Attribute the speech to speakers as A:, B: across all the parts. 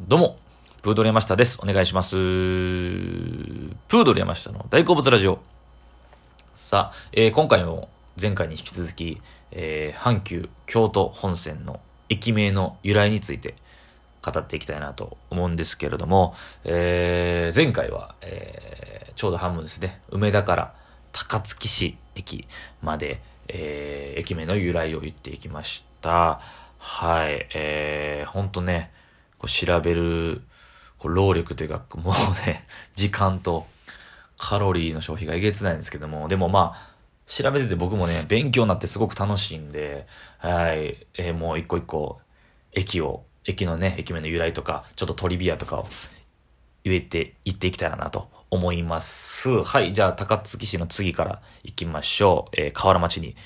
A: どうも、プードル山下です。お願いします。プードル山下の大好物ラジオ。さあ、えー今回も前回に引き続き、えー阪急京都本線の駅名の由来について語っていきたいなと思うんですけれども、えー前回は、えちょうど半分ですね、梅田から高槻市駅まで、え駅名の由来を言っていきました。はい、えー、ほんとね、こう調べるこう労力というか、もうね、時間とカロリーの消費がえげつないんですけども、でもまあ、調べてて僕もね、勉強になってすごく楽しいんで、はい、えーもう一個一個、駅を、駅のね、駅名の由来とか、ちょっとトリビアとかを言えて、言っていきたいなと思います。はい、じゃあ高槻市の次から行きましょう。えー河原町に、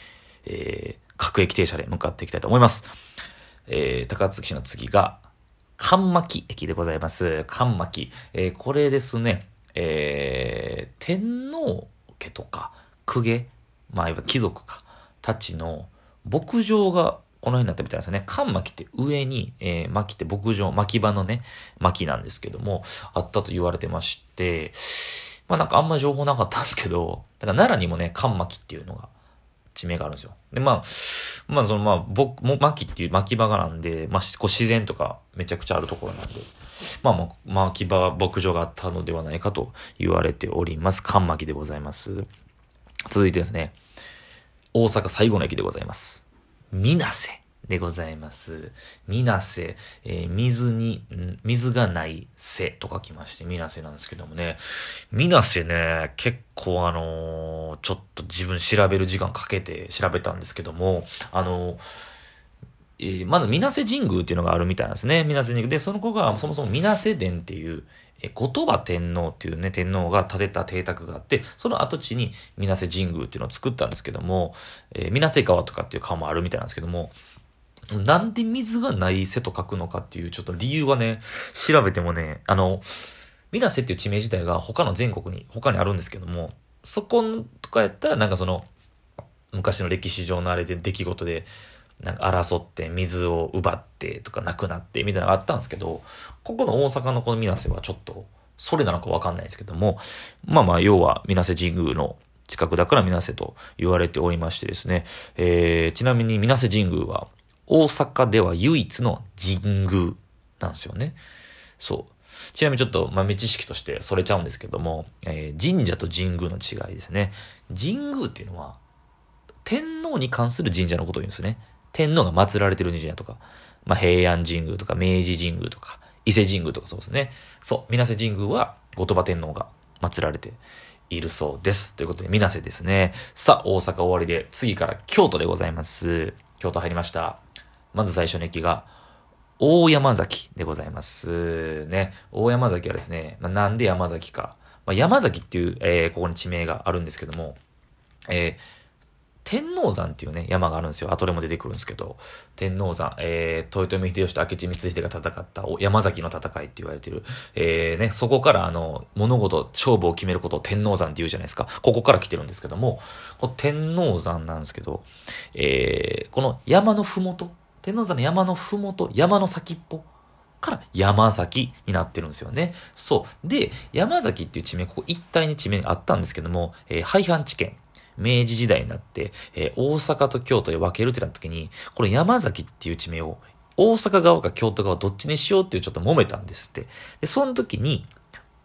A: えー各駅停車で向かっていきたいと思います。えー高槻市の次が、関巻駅でございます。関巻。えーこれですね、えー天皇家とか公家、まあ、いわゆる貴族か、たちの牧場がこの辺になったみたいですね。関巻って上に、えー巻って牧場、巻き場のね、巻なんですけども、あったと言われてまして、まあなんかあんま情報なかったんですけど、だから奈良にもね、関巻っていうのが、地名があるんですよ。で、まあ、まあ、その、まあ、僕、も、巻っていう巻き場がなんで、まあ、こう自然とかめちゃくちゃあるところなんで、まあ、まあ、巻き場、牧場があったのではないかと言われております。関巻でございます。続いてですね、大阪最後の駅でございます。水瀬でございます。水瀬、えー水に、水がない瀬と書きまして、水瀬なんですけどもね、水瀬ね、結構あのーちょっと自分調べる時間かけて調べたんですけども、あのえーまず、水瀬神宮っていうのがあるみたいなんですね。水瀬神宮。で、その子が、そもそも水瀬殿っていう、えー後鳥羽天皇っていうね、天皇が建てた邸宅があって、その跡地に水瀬神宮っていうのを作ったんですけども、えー水瀬川とかっていう川もあるみたいなんですけども、なんで水がない瀬と書くのかっていうちょっと理由はね、調べてもね、あの、水瀬っていう地名自体が他の全国に、他にあるんですけども、そこかやったらなんかその、昔の歴史上のあれで出来事で、なんか争って水を奪ってとかなくなってみたいなのがあったんですけど、ここの大阪のこの水瀬はちょっと、それなのかわかんないですけども、まあまあ、要は水瀬神宮の近くだから水瀬と言われておりましてですね、えー、ちなみに水瀬神宮は大阪では唯一の神宮なんですよね。そう。ちなみにちょっと豆知識としてそれちゃうんですけども、えー神社と神宮の違いですね。神宮っていうのは、天皇に関する神社のことを言うんですね。天皇が祀られてる神社とか、まあ、平安神宮とか明治神宮とか、伊勢神宮とかそうですね。そう、水瀬神宮は後鳥羽天皇が祀られているそうです。ということで、水瀬ですね。さあ、大阪終わりで、次から京都でございます。京都入りました。まず最初の駅が、大山崎でございます。ね。大山崎はですね、まあ、なんで山崎か。まあ、山崎っていう、えーここに地名があるんですけども、えー天王山っていうね、山があるんですよ。後でも出てくるんですけど、天王山、えー、豊臣秀吉と明智光秀が戦った山崎の戦いって言われてる、えー、ね、そこからあの、物事、勝負を決めることを天王山って言うじゃないですか。ここから来てるんですけども、この天王山なんですけど、えー、この山のふもと、天王山の山のふもと、山の先っぽ、から山崎になってるんですよね。そう。で、山崎っていう地名、ここ一帯に地名があったんですけども、えー廃藩置県。明治時代になって、えー大阪と京都で分けるってなった時に、この山崎っていう地名を大阪側か京都側どっちにしようっていうちょっと揉めたんですって。で、その時に、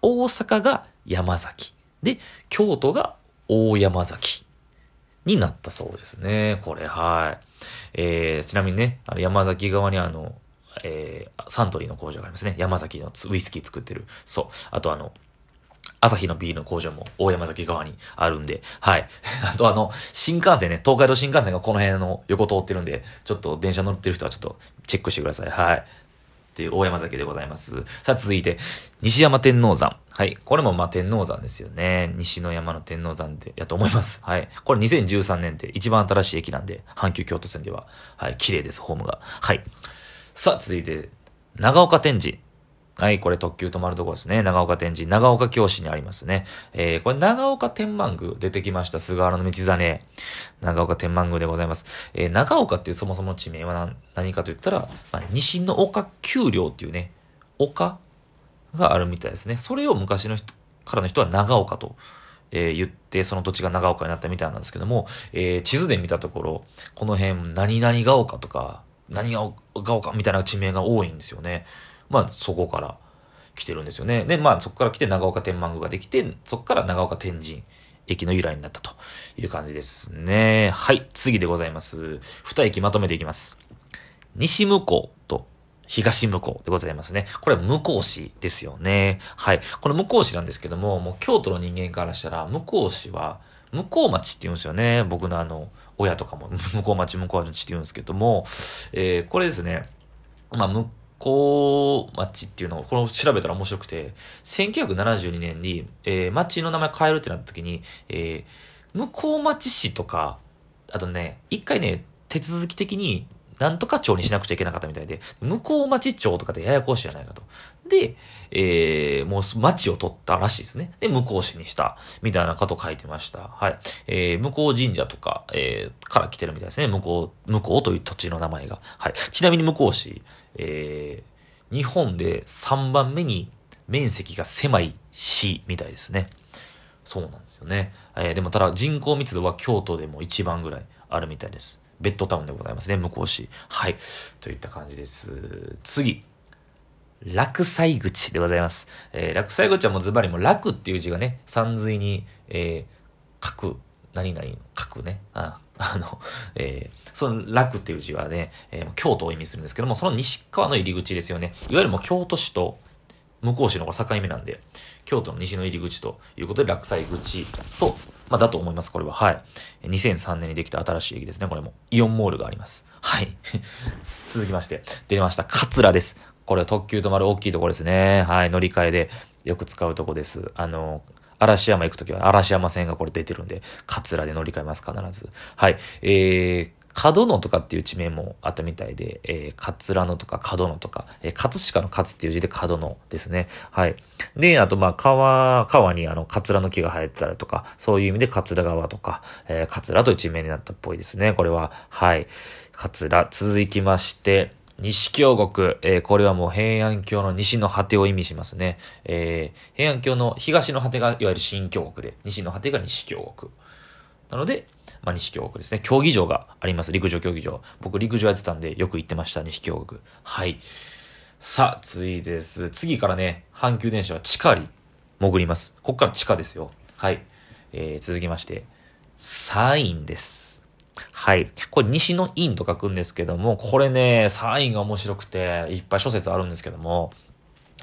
A: 大阪が山崎。で、京都が大山崎。になったそうですね。これ、はい。えー、ちなみにね、あの山崎側にあの、えー、サントリーの工場がありますね。山崎のウイスキー作ってる。そう。あとあの、朝日のビールの工場も大山崎側にあるんで、はい。あとあの、新幹線ね、東海道新幹線がこの辺の横通ってるんで、ちょっと電車乗ってる人はちょっとチェックしてください。はい。っていう大山崎でございます。さあ続いて、西山天王山。はい。これもまあ天王山ですよね。西の山の天王山で、やと思います。はい。これ2013年で一番新しい駅なんで、阪急京都線では、はい。綺麗です、ホームが。はい。さあ続いて、長岡天神。はい、これ特急止まるところですね。長岡天神、長岡京市にありますね。えー、これ長岡天満宮出てきました。菅原道真。長岡天満宮でございます。えー、長岡っていうそもそも地名は何何かと言ったら、まあ、西の岡丘陵っていうね、丘があるみたいですね。それを昔の人からの人は長岡と、えー、言って、その土地が長岡になったみたいなんですけども、えー、地図で見たところ、この辺、何々が丘とか、何が丘みたいな地名が多いんですよね。まあ、そこから来てるんですよね。で、まあ、そこから来て長岡天満宮ができて、そこから長岡天神駅の由来になったという感じですね。はい、次でございます。二駅まとめていきます。西向こうと東向こうでございますね。これは向こう市ですよね。はい。この向こう市なんですけども、もう京都の人間からしたら、向こう市は、向こう町って言うんですよね。僕のあの、親とかも、向こう町、向こう町って言うんですけども、えー、これですね、まあ、向こう町っていうのを、この調べたら面白くて、1972年に、えー、町の名前変えるってなった時に、えー、向こう町市とか、あとね、一回ね、手続き的になんとか町にしなくちゃいけなかったみたいで、向こう町町とかでややこしいじゃないかと。で、えー、もう町を取ったらしいですね。で、向こう市にした、みたいなこと書いてました。はい。えー、向こう神社とか、えー、から来てるみたいですね。向こう、向こうという土地の名前が。はい。ちなみに向こう市、えー、日本で3番目に面積が狭い市みたいですね。そうなんですよね。えー、でもただ人口密度は京都でも一番ぐらいあるみたいです。ベッドタウンでございますね、向こう市。はい。といった感じです。次。落西口でございます。えー、落西口はもうズバリもう楽っていう字がね、山水に、えー、書く、何々書くね。ああの、えー、その楽っていう字はね、えー、京都を意味するんですけども、その西側の入り口ですよね。いわゆるもう京都市と向こう市の境目なんで、京都の西の入り口ということで、落西口と、まあ、だと思います、これは。はい。2003年にできた新しい駅ですね、これも。イオンモールがあります。はい。続きまして、出ました。桂です。これは特急止まる大きいところですね。はい。乗り換えでよく使うとこです。あの、嵐山行くときは嵐山線がこれ出てるんで、桂で乗り換えます、必ず。はい。えー、角野とかっていう地名もあったみたいで、えー、桂野とか角野とか、えー、葛飾の勝っていう字で角野ですね。はい。で、あと、まあ、川、川にあの、桂の木が生えてたりとか、そういう意味で桂川とか、えー、桂という地名になったっぽいですね。これは、はい。桂、続きまして、西京国、えー、これはもう平安京の西の果てを意味しますね。えー、平安京の東の果てがいわゆる新京国で、西の果てが西京国。なので、まあ、西京国ですね。競技場があります。陸上競技場。僕、陸上やってたんで、よく行ってました、西京国。はい。さあ、次です。次からね、阪急電車は地下に潜ります。ここから地下ですよ。はい。えー、続きまして、サインです。はい。これ西の院と書くんですけども、これね、サインが面白くて、いっぱい諸説あるんですけども、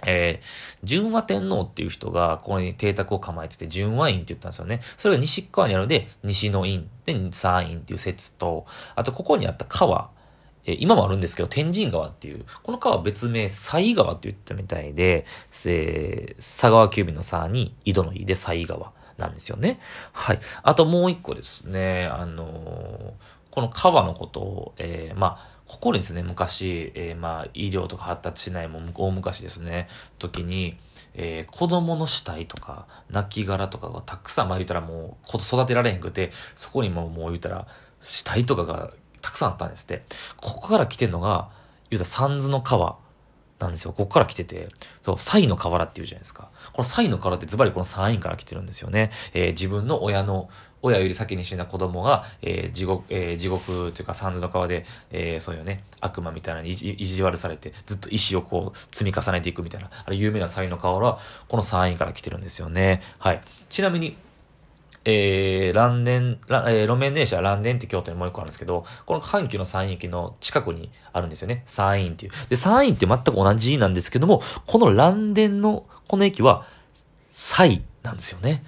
A: えー、純和天皇っていう人が、ここに邸宅を構えてて、純和院って言ったんですよね。それが西側にあるので、西の院で、山院っていう説と、あとここにあった川、えー、今もあるんですけど、天神川っていう、この川は別名、西川って言ったみたいで、えー、佐川急便の佐に、井戸の井で西川なんですよね。はい。あともう一個ですね、あのー、この川のことを、えー、まあ、ここですね、昔、えー、まあ、医療とか発達しないも大昔ですね、時に、えー、子供の死体とか、亡骸とかがたくさん、まあ言ったらもう、子育てられへんくて、そこにももう言ったら、死体とかがたくさんあったんですって。ここから来てんのが、言うたら三途の川。なんですよ。ここから来てて、そう、サイの河原っていうじゃないですか。このサイの河原ってズバリこのサインから来てるんですよね。えー、自分の親の、親より先に死んだ子供が、えー、地獄、えー、地獄というか三途の川で、えー、そういうね、悪魔みたいなに意地悪されて、ずっと石をこう積み重ねていくみたいな、あれ有名なサイの河原は、このサインから来てるんですよね。はい。ちなみに、えー、蘭電、えー、路面電車蘭電って京都にもう一個あるんですけど、この阪急の山陰駅の近くにあるんですよね。山陰っていう。で、山陰って全く同じなんですけども、この蘭電のこの駅は、西なんですよね。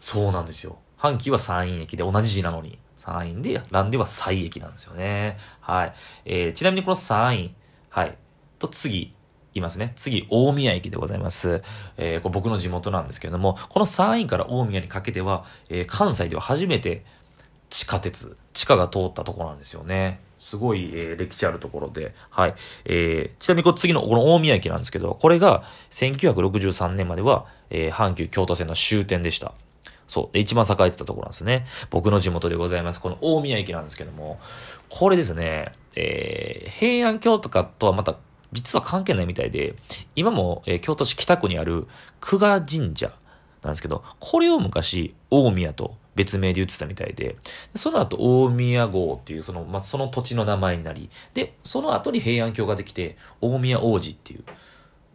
A: そうなんですよ。阪急は山陰駅で同じ字なのに、山陰で、蘭では西駅なんですよね。はい。えー、ちなみにこの山陰、はい。と次、いますね。次、大宮駅でございます。えー、これ僕の地元なんですけれども、この山陰から大宮にかけては、えー、関西では初めて地下鉄、地下が通ったとこなんですよね。すごい、えー、歴史あるところで。はい。えー、ちなみにこ次のこの大宮駅なんですけど、これが1963年までは、えー、阪急京都線の終点でした。そう。で、一番栄えてたところなんですね。僕の地元でございます。この大宮駅なんですけども、これですね、えー、平安京とかとはまた実は関係ないみたいで、今も、えー京都市北区にある久我神社なんですけど、これを昔、大宮と別名で言ってたみたいで、その後大宮号っていうその、まあ、その土地の名前になり、で、その後に平安京ができて、大宮王子っていう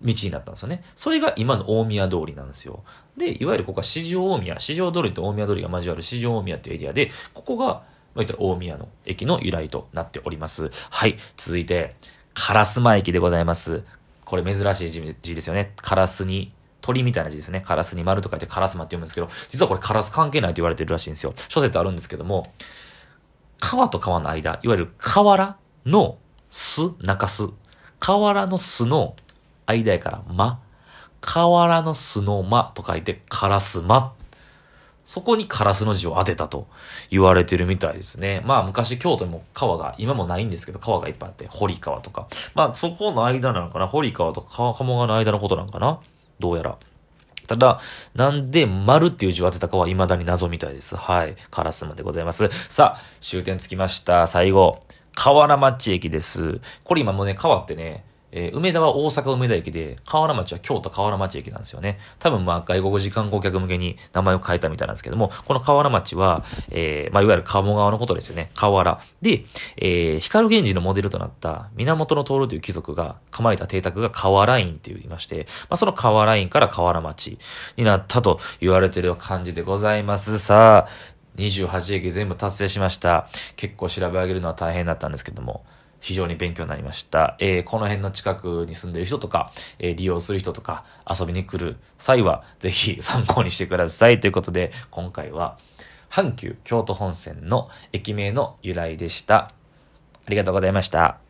A: 道になったんですよね。それが今の大宮通りなんですよ。で、いわゆるここは四条大宮、四条通りと大宮通りが交わる四条大宮っていうエリアで、ここが、まあ、言ったら大宮の駅の由来となっております。はい、続いて、烏丸駅でございます。これ珍しい字ですよね。カラスに、鳥みたいな字ですね。カラスに丸と書いてカラスマって読むんですけど、実はこれカラス関係ないと言われてるらしいんですよ。諸説あるんですけども、川と川の間、いわゆる河原の巣、中巣。河原の巣の間やから、間。河原の巣の間と書いて、カラスマ。そこにカラスの字を当てたと言われてるみたいですね。まあ昔京都にも川が、今もないんですけど川がいっぱいあって、堀川とか。まあそこの間なのかな？堀川とか川鴨川の間のことなんかな？どうやら。ただ、なんで丸っていう字を当てたかは未だに謎みたいです。はい。カラスマでございます。さあ、終点つきました。最後。河原町駅です。これ今もうね、川ってね、えー梅田は大阪梅田駅で、河原町は京都河原町駅なんですよね。多分まあ外国時間顧客向けに名前を変えたみたいなんですけども、この河原町は、えーまあいわゆる鴨川のことですよね。河原。で、えー光源氏のモデルとなった源の徹という貴族が構えた邸宅が河原院って言いまして、まあその河原院から河原町になったと言われてる感じでございます。さあ、28駅全部達成しました。結構調べ上げるのは大変だったんですけども、非常に勉強になりました。えーこの辺の近くに住んでる人とか、えー利用する人とか、遊びに来る際は、ぜひ 参考にしてください。ということで、今回は、阪急京都本線の駅名の由来でした。ありがとうございました。